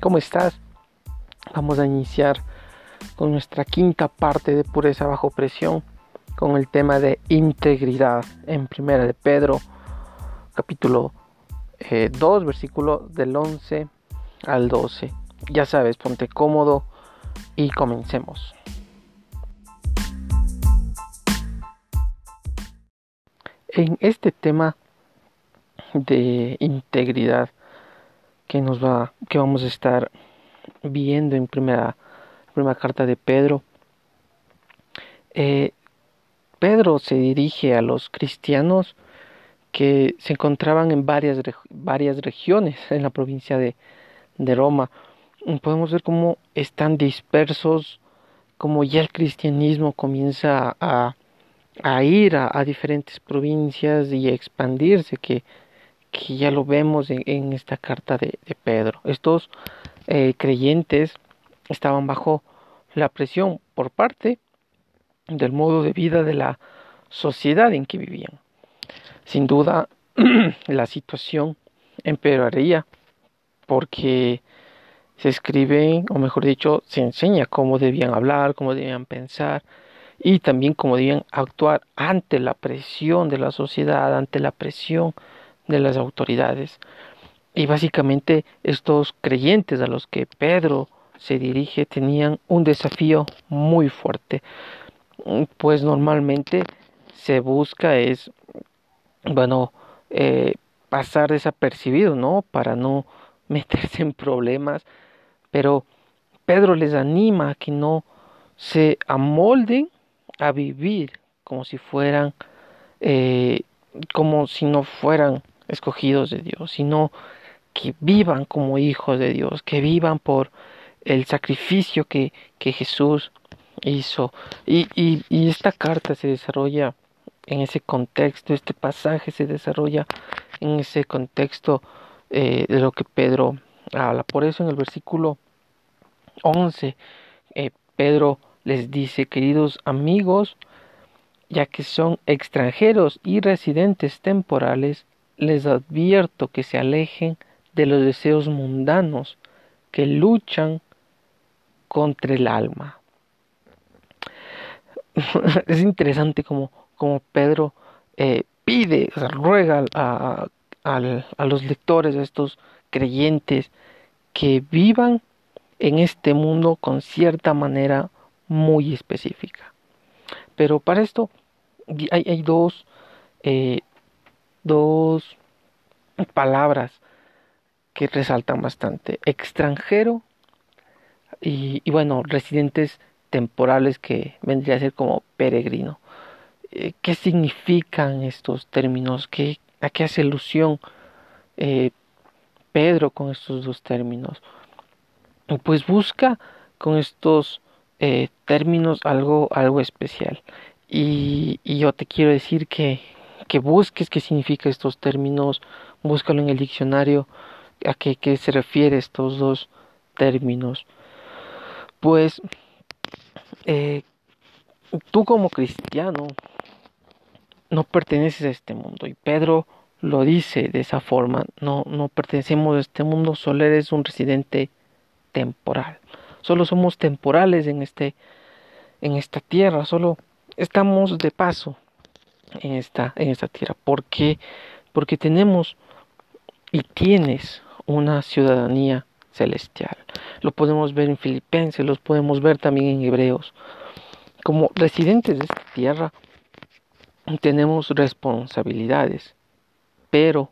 ¿Cómo estás? Vamos a iniciar con nuestra quinta parte de pureza bajo presión con el tema de integridad en Primera de Pedro, capítulo 2, eh, versículo del 11 al 12. Ya sabes, ponte cómodo y comencemos. En este tema de integridad que nos va que vamos a estar viendo en primera primera carta de Pedro eh, Pedro se dirige a los cristianos que se encontraban en varias, varias regiones en la provincia de, de Roma. Podemos ver cómo están dispersos, cómo ya el cristianismo comienza a, a ir a, diferentes provincias y a expandirse, que, que ya lo vemos en, esta carta de, Pedro. Estos eh, creyentes estaban bajo la presión por parte del modo de vida de la sociedad en que vivían. Sin duda, la situación empeoraría porque se escribe, o mejor dicho, se enseña cómo debían hablar, cómo debían pensar y también cómo debían actuar ante la presión de la sociedad, ante la presión de las autoridades. Y básicamente estos creyentes a los que Pedro se dirige tenían un desafío muy fuerte, pues normalmente se busca es, bueno, eh, pasar desapercibido, ¿no? Para no meterse en problemas, pero Pedro les anima a que no se amolden a vivir como si fueran, eh, como si no fueran escogidos de Dios, sino que vivan como hijos de Dios, que vivan por el sacrificio que, que Jesús hizo. Y, y, y, esta carta se desarrolla en ese contexto, este pasaje se desarrolla en ese contexto eh, de lo que Pedro habla. Por eso en el versículo 11, eh, Pedro les dice, queridos amigos, ya que son extranjeros y residentes temporales, les advierto que se alejen de los deseos mundanos que luchan contra el alma. es interesante como, Pedro eh, pide, ruega a, a los lectores, a estos creyentes, que vivan en este mundo con cierta manera muy específica. Pero para esto hay, hay dos, eh, dos palabras que resaltan bastante. Extranjero y, bueno, residentes temporales que vendría a ser como peregrino. Eh, ¿Qué significan estos términos? ¿Qué, ¿A qué hace alusión eh, Pedro con estos dos términos? Pues busca con estos eh, términos algo, algo especial. Y, yo te quiero decir que, que busques qué significa estos términos, búscalo en el diccionario, a qué, qué se refiere estos dos términos. Pues eh, tú como cristiano no perteneces a este mundo y Pedro lo dice de esa forma, no, no pertenecemos a este mundo, solo eres un residente temporal, solo somos temporales en, este, en esta tierra, solo estamos de paso en esta, en esta tierra. ¿Por qué? Porque tenemos y tienes una ciudadanía celestial. Lo podemos ver en Filipenses, los podemos ver también en Hebreos. Como residentes de esta tierra tenemos responsabilidades, pero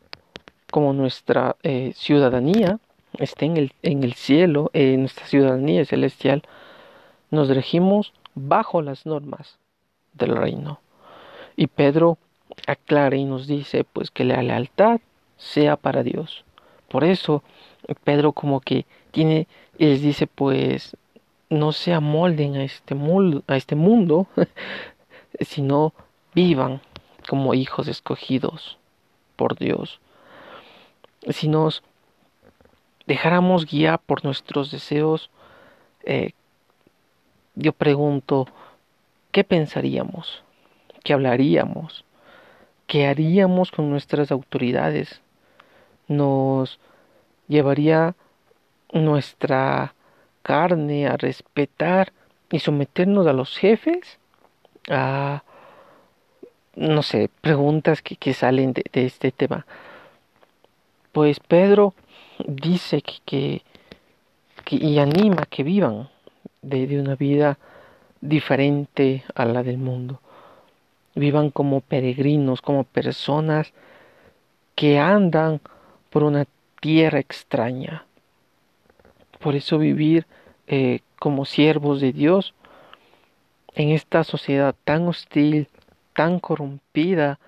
como nuestra eh, ciudadanía está en el, en el cielo, en nuestra ciudadanía celestial, nos regimos bajo las normas del reino. Y Pedro aclara y nos dice pues que la lealtad sea para Dios. Por eso Pedro como que tiene les dice pues no se amolden a este este mundo sino vivan como hijos escogidos por Dios. Si nos dejáramos guiar por nuestros deseos, eh, yo pregunto, ¿qué pensaríamos? ¿Qué hablaríamos? ¿Qué haríamos con nuestras autoridades? ¿Nos llevaría nuestra carne, a respetar y someternos a los jefes, a, no sé, preguntas que, salen de, este tema. Pues Pedro dice que, que, y anima que vivan de una vida diferente a la del mundo. Vivan como peregrinos, como personas que andan por una tierra extraña. Por eso vivir eh, como siervos de Dios en esta sociedad tan hostil, tan corrompida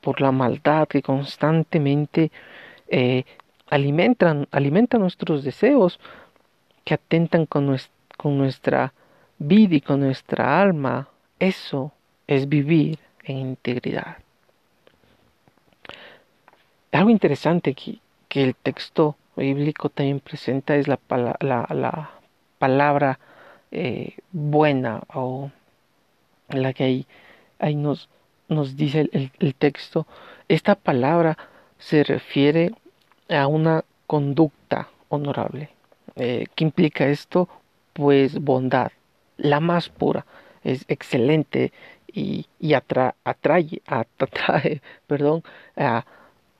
por la maldad que constantemente eh, alimentan, alimenta nuestros deseos, que atentan con nuestra vida y con nuestra alma. Eso es vivir en integridad. Algo interesante que, que el texto bíblico también presenta es la, la, palabra eh, buena o la que ahí, ahí nos, nos dice el, texto. Esta palabra se refiere a una conducta honorable. Eh, ¿Qué implica esto? Pues bondad, la más pura, es excelente y, y atrae, atrae, perdón, a,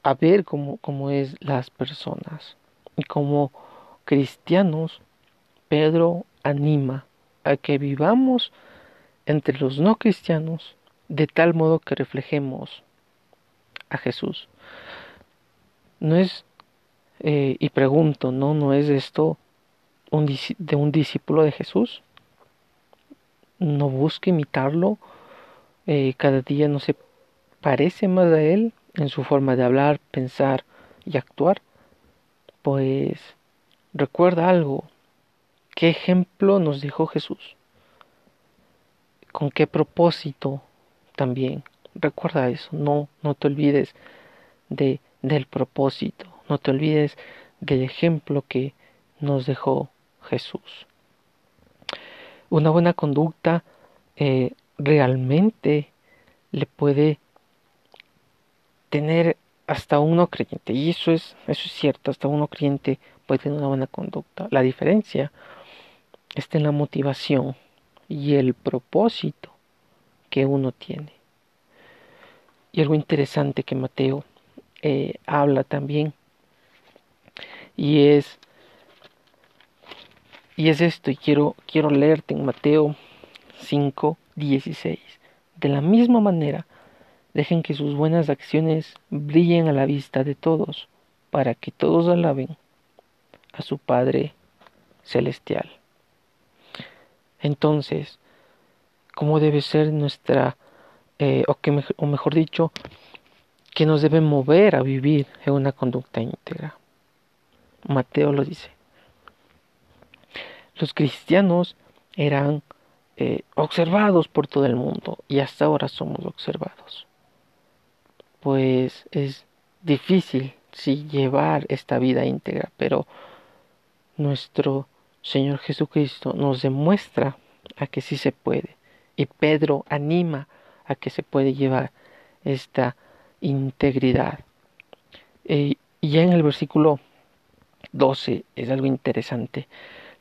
a ver cómo, cómo es las personas. Y como cristianos, Pedro anima a que vivamos entre los no cristianos de tal modo que reflejemos a Jesús. No es, eh, y pregunto, ¿no? ¿No es esto un, de un discípulo de Jesús? ¿No busca imitarlo? Eh, cada día no se parece más a Él en su forma de hablar, pensar y actuar, pues recuerda algo. ¿Qué ejemplo nos dejó Jesús? ¿Con qué propósito también? Recuerda eso, no, no te olvides de, del propósito, no te olvides del ejemplo que nos dejó Jesús. Una buena conducta eh, realmente le puede tener hasta uno creyente, y eso es, eso es cierto, hasta uno creyente puede tener una buena conducta. La diferencia está en la motivación y el propósito que uno tiene. Y algo interesante que Mateo eh, habla también, y es, y es esto, y quiero, quiero leerte en Mateo 5, 16. De la misma manera, Dejen que sus buenas acciones brillen a la vista de todos, para que todos alaben a su Padre Celestial. Entonces, ¿cómo debe ser nuestra, eh, o, que, o mejor dicho, que nos debe mover a vivir en una conducta íntegra? Mateo lo dice. Los cristianos eran eh, observados por todo el mundo y hasta ahora somos observados pues es difícil sí llevar esta vida íntegra, pero nuestro Señor Jesucristo nos demuestra a que sí se puede. Y Pedro anima a que se puede llevar esta integridad. y ya en el versículo 12 es algo interesante.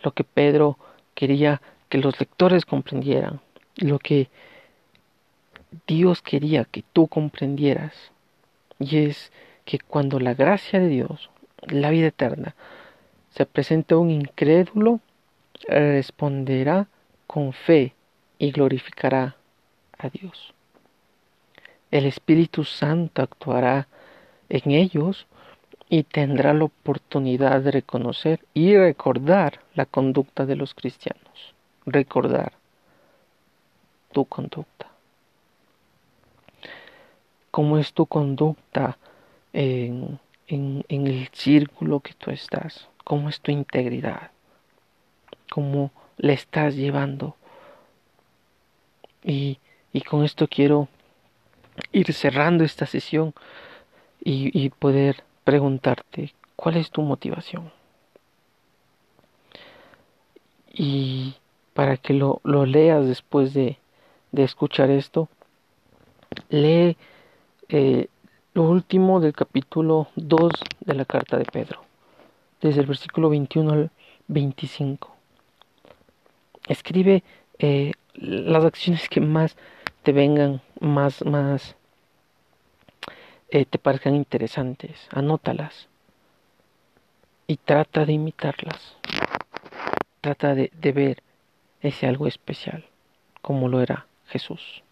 Lo que Pedro quería que los lectores comprendieran, lo que Dios quería que tú comprendieras y es que cuando la gracia de Dios, la vida eterna, se presenta a un incrédulo, responderá con fe y glorificará a Dios. El Espíritu Santo actuará en ellos y tendrá la oportunidad de reconocer y recordar la conducta de los cristianos. Recordar tu conducta cómo es tu conducta en, el círculo que tú estás, cómo es tu integridad, cómo le estás llevando. Y, con esto quiero ir cerrando esta sesión y, poder preguntarte cuál es tu motivación. Y para que lo, lo leas después de, de escuchar esto, lee eh, lo último del capítulo 2 de la carta de Pedro. desde el versículo 21 al 25. Escribe eh, las acciones que más te vengan, más, más eh, te parezcan interesantes, anótalas y trata de imitarlas. Trata de, de ver ese algo especial, como lo era Jesús.